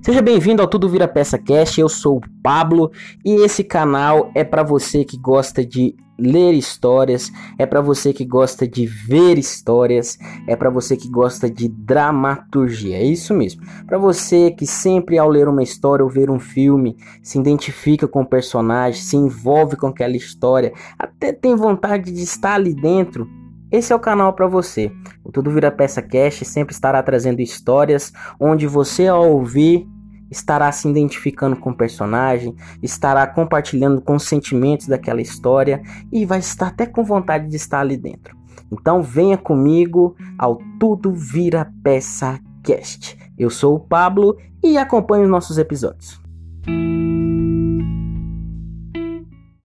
Seja bem-vindo ao Tudo Vira Peça Cast. Eu sou o Pablo e esse canal é para você que gosta de ler histórias, é para você que gosta de ver histórias, é para você que gosta de dramaturgia. É isso mesmo. Para você que sempre ao ler uma história ou ver um filme se identifica com o personagem, se envolve com aquela história, até tem vontade de estar ali dentro, esse é o canal para você. O Tudo Vira Peça Cast sempre estará trazendo histórias onde você ao ouvir estará se identificando com o personagem, estará compartilhando com os sentimentos daquela história e vai estar até com vontade de estar ali dentro. Então venha comigo ao Tudo Vira Peça Cast. Eu sou o Pablo e acompanhe os nossos episódios.